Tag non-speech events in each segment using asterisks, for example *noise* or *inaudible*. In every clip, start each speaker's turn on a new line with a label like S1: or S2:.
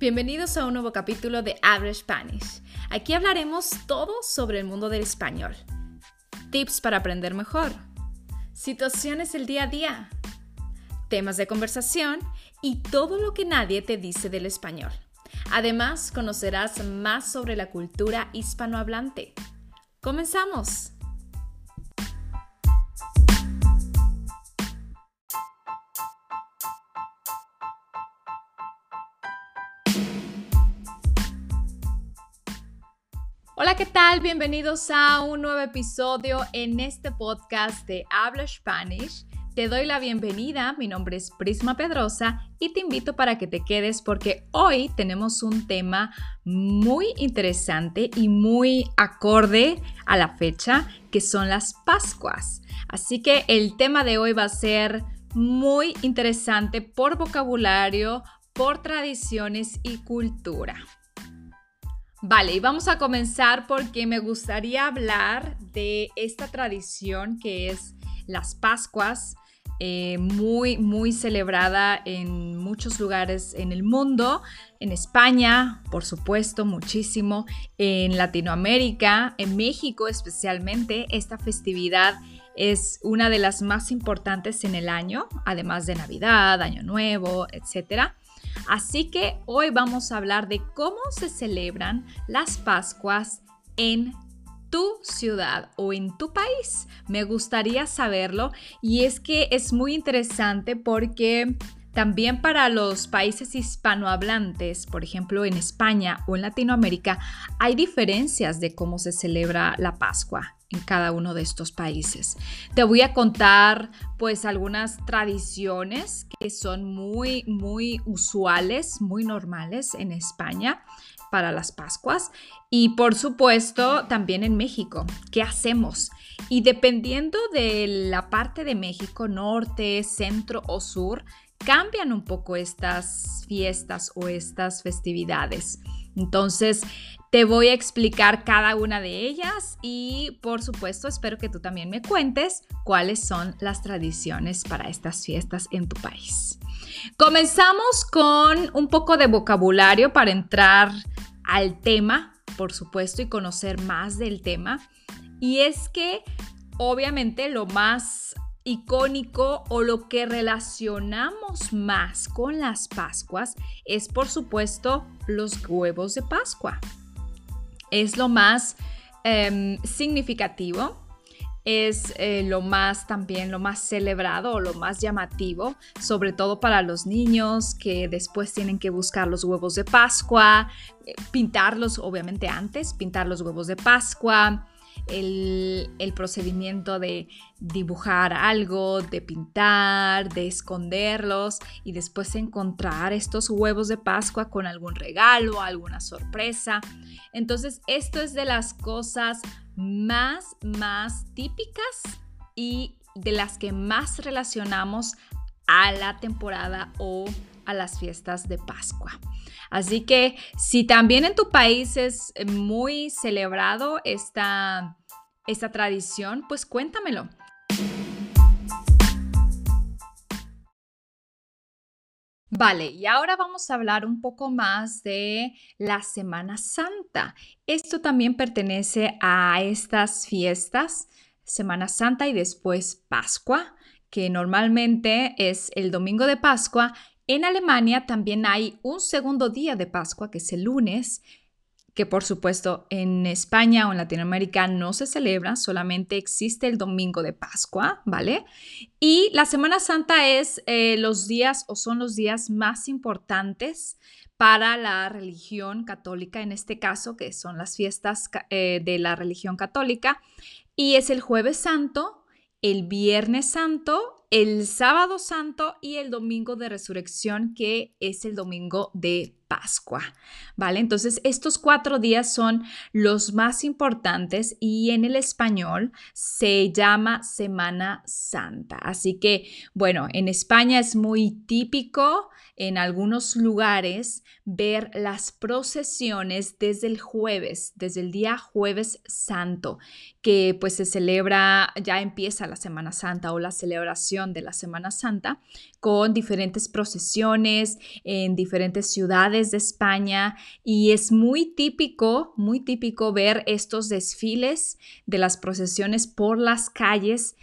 S1: Bienvenidos a un nuevo capítulo de Average Spanish. Aquí hablaremos todo sobre el mundo del español. Tips para aprender mejor. Situaciones del día a día. Temas de conversación y todo lo que nadie te dice del español. Además, conocerás más sobre la cultura hispanohablante. ¡Comenzamos! Hola, ¿qué tal? Bienvenidos a un nuevo episodio en este podcast de Habla Spanish. Te doy la bienvenida, mi nombre es Prisma Pedrosa y te invito para que te quedes porque hoy tenemos un tema muy interesante y muy acorde a la fecha, que son las Pascuas. Así que el tema de hoy va a ser muy interesante por vocabulario, por tradiciones y cultura. Vale, y vamos a comenzar porque me gustaría hablar de esta tradición que es las Pascuas, eh, muy, muy celebrada en muchos lugares en el mundo, en España, por supuesto, muchísimo, en Latinoamérica, en México especialmente, esta festividad es una de las más importantes en el año, además de Navidad, Año Nuevo, etcétera. Así que hoy vamos a hablar de cómo se celebran las Pascuas en tu ciudad o en tu país. Me gustaría saberlo y es que es muy interesante porque también para los países hispanohablantes, por ejemplo en España o en Latinoamérica, hay diferencias de cómo se celebra la Pascua en cada uno de estos países. Te voy a contar pues algunas tradiciones que son muy, muy usuales, muy normales en España para las Pascuas y por supuesto también en México. ¿Qué hacemos? Y dependiendo de la parte de México, norte, centro o sur, cambian un poco estas fiestas o estas festividades. Entonces, te voy a explicar cada una de ellas y por supuesto espero que tú también me cuentes cuáles son las tradiciones para estas fiestas en tu país. Comenzamos con un poco de vocabulario para entrar al tema, por supuesto, y conocer más del tema. Y es que obviamente lo más icónico o lo que relacionamos más con las Pascuas es por supuesto los huevos de Pascua. Es lo más em, significativo, es eh, lo más también lo más celebrado o lo más llamativo, sobre todo para los niños que después tienen que buscar los huevos de Pascua, eh, pintarlos obviamente antes, pintar los huevos de Pascua, el, procedimiento de dibujar algo, de pintar, de esconderlos y después encontrar estos huevos de Pascua con algún regalo, alguna sorpresa. Entonces, esto es de las cosas más, más típicas y de las que más relacionamos a la temporada o a las fiestas de Pascua. Así que si también en tu país es muy celebrado esta, esta tradición, pues cuéntamelo. Vale, y ahora vamos a hablar un poco más de la Semana Santa. Esto también pertenece a estas fiestas, Semana Santa y después Pascua, que normalmente es el domingo de Pascua en Alemania también hay un segundo día de Pascua, que es el lunes, que por supuesto en España o en Latinoamérica no se celebra, solamente existe el domingo de Pascua, ¿vale? Y la Semana Santa es eh, los días o son los días más importantes para la religión católica, en este caso, que son las fiestas eh, de la religión católica, y es el jueves santo, el viernes santo el sábado santo y el domingo de resurrección, que es el domingo de Pascua, ¿vale? Entonces, estos cuatro días son los más importantes y en el español se llama Semana Santa. Así que, bueno, en España es muy típico en algunos lugares ver las procesiones desde el jueves, desde el día jueves santo, que pues se celebra, ya empieza la Semana Santa o la celebración de la Semana Santa con diferentes procesiones en diferentes ciudades de España y es muy típico, muy típico ver estos desfiles de las procesiones por las calles.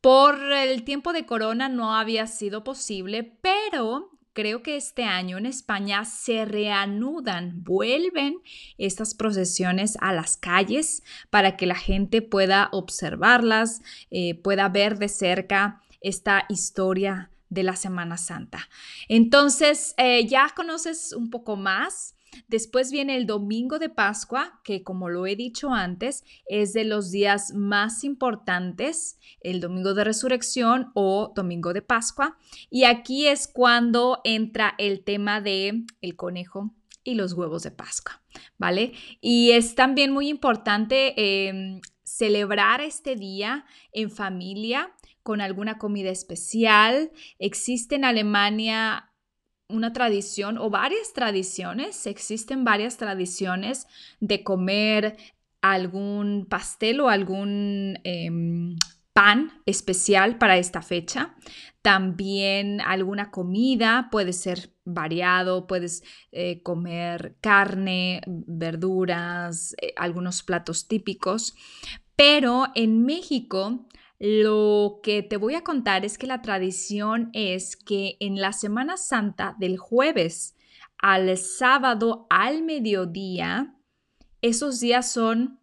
S1: Por el tiempo de corona no había sido posible, pero creo que este año en España se reanudan, vuelven estas procesiones a las calles para que la gente pueda observarlas, eh, pueda ver de cerca esta historia de la Semana Santa. Entonces, eh, ya conoces un poco más. Después viene el domingo de Pascua, que como lo he dicho antes, es de los días más importantes, el domingo de resurrección o domingo de Pascua. Y aquí es cuando entra el tema de el conejo y los huevos de Pascua, ¿vale? Y es también muy importante em, celebrar este día en familia con alguna comida especial. Existe en Alemania una tradición o varias tradiciones, existen varias tradiciones de comer algún pastel o algún em, pan especial para esta fecha. También alguna comida puede ser variado, puedes eh, comer carne, verduras, eh, algunos platos típicos. Pero en México lo que te voy a contar es que la tradición es que en la Semana Santa del jueves al sábado al mediodía, esos días son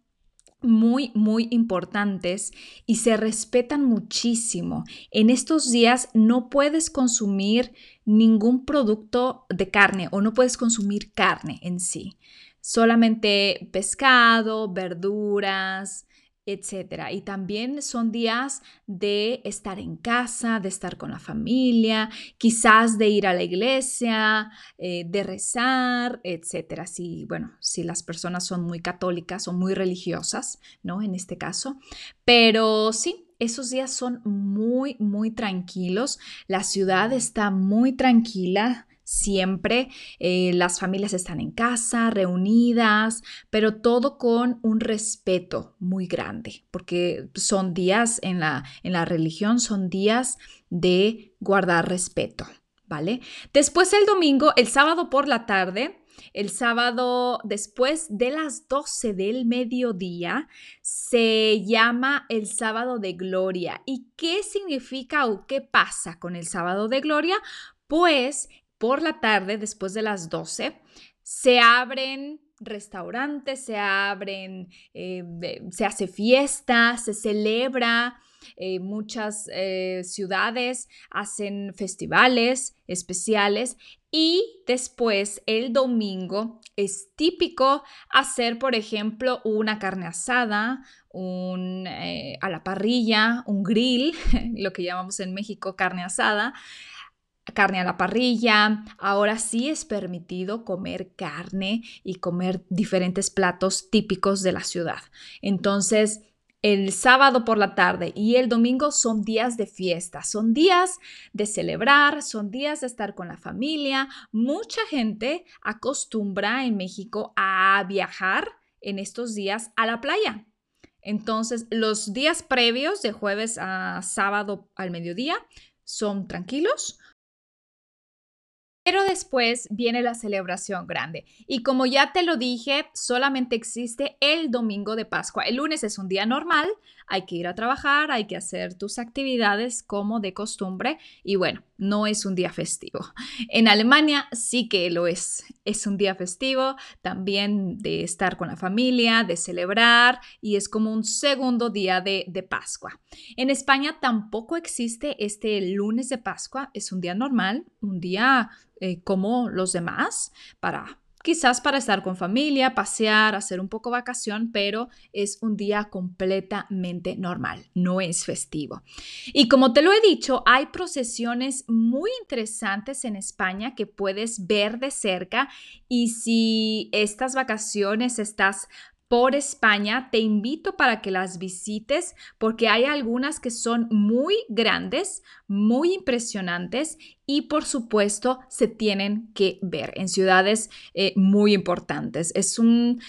S1: muy, muy importantes y se respetan muchísimo. En estos días no puedes consumir ningún producto de carne o no puedes consumir carne en sí. Solamente pescado, verduras, etcétera. Y también son días de estar en casa, de estar con la familia, quizás de ir a la iglesia, eh, de rezar, etcétera. Si, bueno, si las personas son muy católicas o muy religiosas, ¿no? En este caso. Pero sí, esos días son muy, muy tranquilos. La ciudad está muy tranquila siempre. Eh, las familias están en casa, reunidas, pero todo con un respeto muy grande, porque son días en la, en la religión, son días de guardar respeto, ¿vale? Después el domingo, el sábado por la tarde, el sábado después de las 12 del mediodía se llama el sábado de gloria. ¿Y qué significa o qué pasa con el sábado de gloria? Pues por la tarde, después de las 12, se abren restaurantes, se abren, eh, se hace fiesta, se celebra. Eh, muchas eh, ciudades hacen festivales especiales y después el domingo es típico hacer, por ejemplo, una carne asada, un, a la parrilla, un grill, *laughs* lo que llamamos en México carne asada, carne a la parrilla. Ahora sí es permitido comer carne y comer diferentes platos típicos de la ciudad. Entonces, el sábado por la tarde y el domingo son días de fiesta, son días de celebrar, son días de estar con la familia. Mucha gente acostumbra en México a viajar en estos días a la playa. Entonces, los días previos de jueves a sábado al mediodía son tranquilos, pero después viene la celebración grande. Y como ya te lo dije, solamente existe el domingo de Pascua. El lunes es un día normal, hay que ir a trabajar, hay que hacer tus actividades como de costumbre y bueno, no es un día festivo. En Alemania sí que lo es. Es un día festivo también de estar con la familia, de celebrar y es como un segundo día de, de Pascua. En España tampoco existe este lunes de Pascua, es un día normal, un día eh, como los demás para quizás para estar con familia, pasear, hacer un poco vacación, pero es un día completamente normal, no es festivo. Y como te lo he dicho, hay procesiones muy interesantes en España que puedes ver de cerca y si estas vacaciones estás por España, te invito para que las visites porque hay algunas que son muy grandes, muy impresionantes y por supuesto se tienen que ver en ciudades eh, muy importantes. Es un...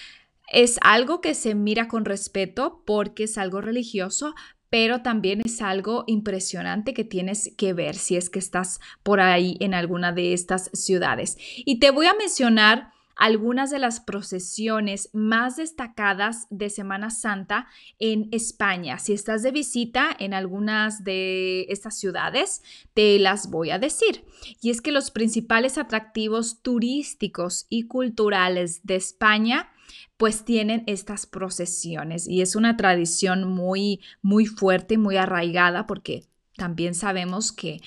S1: Es algo que se mira con respeto porque es algo religioso, pero también es algo impresionante que tienes que ver si es que estás por ahí en alguna de estas ciudades. Y te voy a mencionar algunas de las procesiones más destacadas de Semana Santa en España. Si estás de visita en algunas de estas ciudades, te las voy a decir. Y es que los principales atractivos turísticos y culturales de España pues tienen estas procesiones y es una tradición muy muy fuerte, muy arraigada porque también sabemos que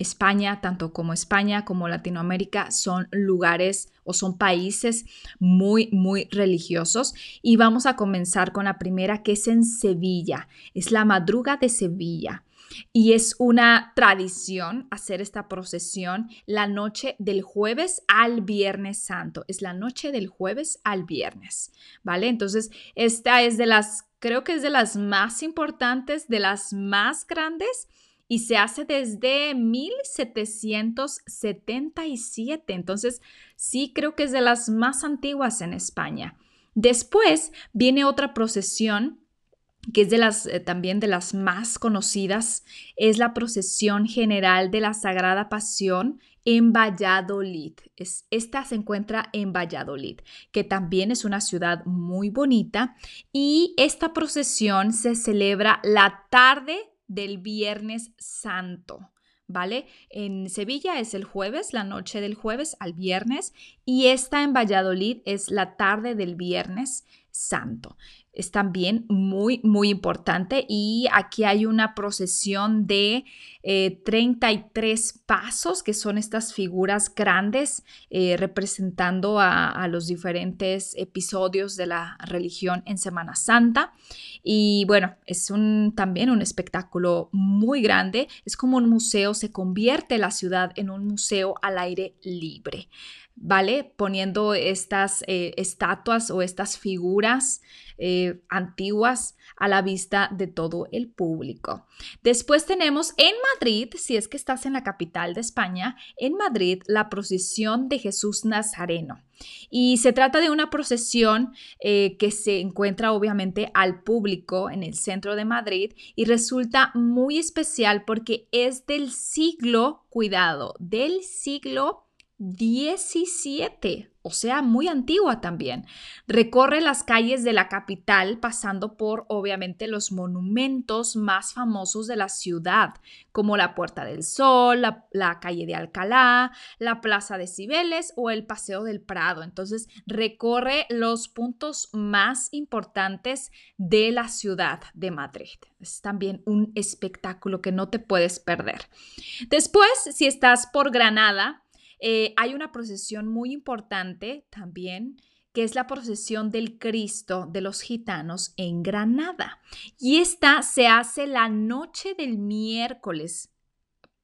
S1: España, tanto como España como Latinoamérica, son lugares o son países muy, muy religiosos. Y vamos a comenzar con la primera, que es en Sevilla. Es la madruga de Sevilla. Y es una tradición hacer esta procesión la noche del jueves al viernes santo. Es la noche del jueves al viernes, ¿vale? Entonces, esta es de las, creo que es de las más importantes, de las más grandes y se hace desde 1777. Entonces, sí creo que es de las más antiguas en España. Después viene otra procesión que es de las eh, también de las más conocidas, es la procesión general de la Sagrada Pasión en Valladolid. Es, esta se encuentra en Valladolid, que también es una ciudad muy bonita y esta procesión se celebra la tarde del Viernes Santo. ¿Vale? En Sevilla es el jueves, la noche del jueves al viernes, y esta en Valladolid es la tarde del Viernes Santo es también muy, muy importante. Y aquí hay una procesión de 33 eh, pasos, que son estas figuras grandes eh, representando a, los diferentes episodios de la religión en Semana Santa. Y bueno, es un, también un espectáculo muy grande. Es como un museo, se convierte la ciudad en un museo al aire libre. ¿vale? Poniendo estas eh, estatuas o estas figuras eh, antiguas a la vista de todo el público. Después tenemos en Madrid, si es que estás en la capital de España, en Madrid la procesión de Jesús Nazareno. Y se trata de una procesión eh, que se encuentra obviamente al público en el centro de Madrid y resulta muy especial porque es del siglo, cuidado, del siglo 17, o sea, muy antigua también. Recorre las calles de la capital pasando por, obviamente, los monumentos más famosos de la ciudad, como la Puerta del Sol, la, calle de Alcalá, la Plaza de Cibeles o el Paseo del Prado. Entonces, recorre los puntos más importantes de la ciudad de Madrid. Es también un espectáculo que no te puedes perder. Después, si estás por Granada, eh, hay una procesión muy importante también que es la procesión del Cristo de los gitanos en Granada. Y esta se hace la noche del miércoles.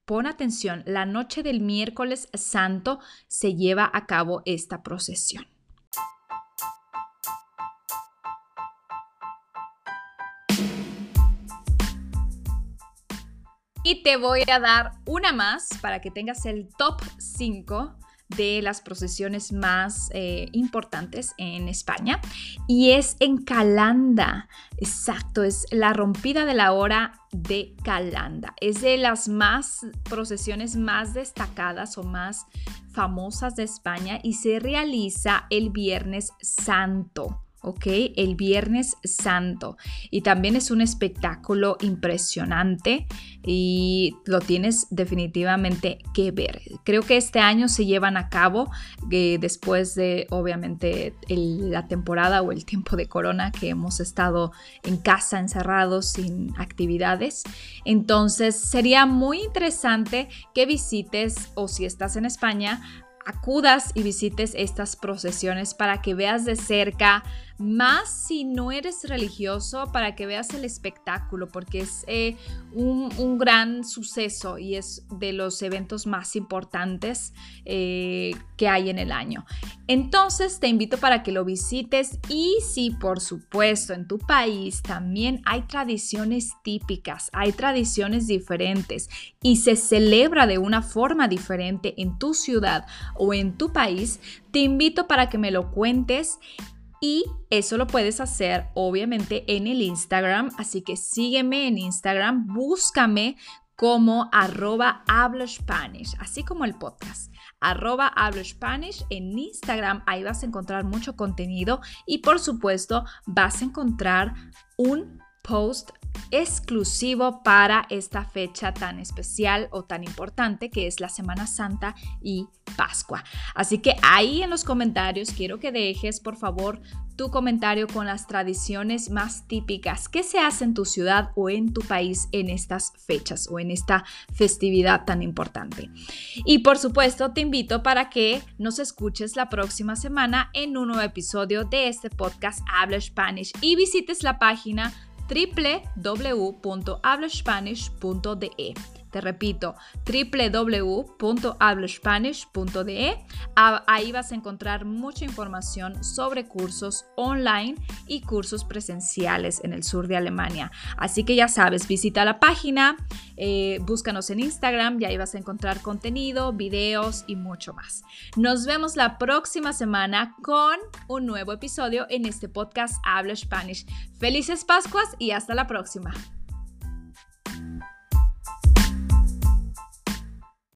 S1: Pon atención, la noche del miércoles santo se lleva a cabo esta procesión. Y te voy a dar una más para que tengas el top 5 de las procesiones más eh, importantes en España y es en Calanda. Exacto, es la rompida de la hora de Calanda. Es de las más procesiones más destacadas o más famosas de España y se realiza el Viernes Santo. ¿Ok? El Viernes Santo. Y también es un espectáculo impresionante y lo tienes definitivamente que ver. Creo que este año se llevan a cabo eh, después de, obviamente, la temporada o el tiempo de corona que hemos estado en casa encerrados sin actividades. Entonces sería muy interesante que visites o si estás en España, acudas y visites estas procesiones para que veas de cerca más si no eres religioso para que veas el espectáculo, porque es eh, un, gran suceso y es de los eventos más importantes eh, que hay en el año. Entonces te invito para que lo visites y si por supuesto en tu país también hay tradiciones típicas, hay tradiciones diferentes y se celebra de una forma diferente en tu ciudad o en tu país, te invito para que me lo cuentes Y eso lo puedes hacer obviamente en el Instagram, así que sígueme en Instagram, búscame como arroba hablo Spanish, así como el podcast. Arroba hablo Spanish en Instagram, ahí vas a encontrar mucho contenido y por supuesto vas a encontrar un post exclusivo para esta fecha tan especial o tan importante que es la Semana Santa y Pascua. Así que ahí en los comentarios quiero que dejes por favor tu comentario con las tradiciones más típicas que se hace en tu ciudad o en tu país en estas fechas o en esta festividad tan importante. Y por supuesto te invito para que nos escuches la próxima semana en un nuevo episodio de este podcast Habla Spanish y visites la página www.hablaspanish.de. Te repito, www.hablaspanish.de. Ahí vas a encontrar mucha información sobre cursos online y cursos presenciales en el sur de Alemania. Así que ya sabes, visita la página, eh, búscanos en Instagram y ahí vas a encontrar contenido, videos y mucho más. Nos vemos la próxima semana con un nuevo episodio en este podcast Habla Spanish. Felices Pascuas y hasta la próxima.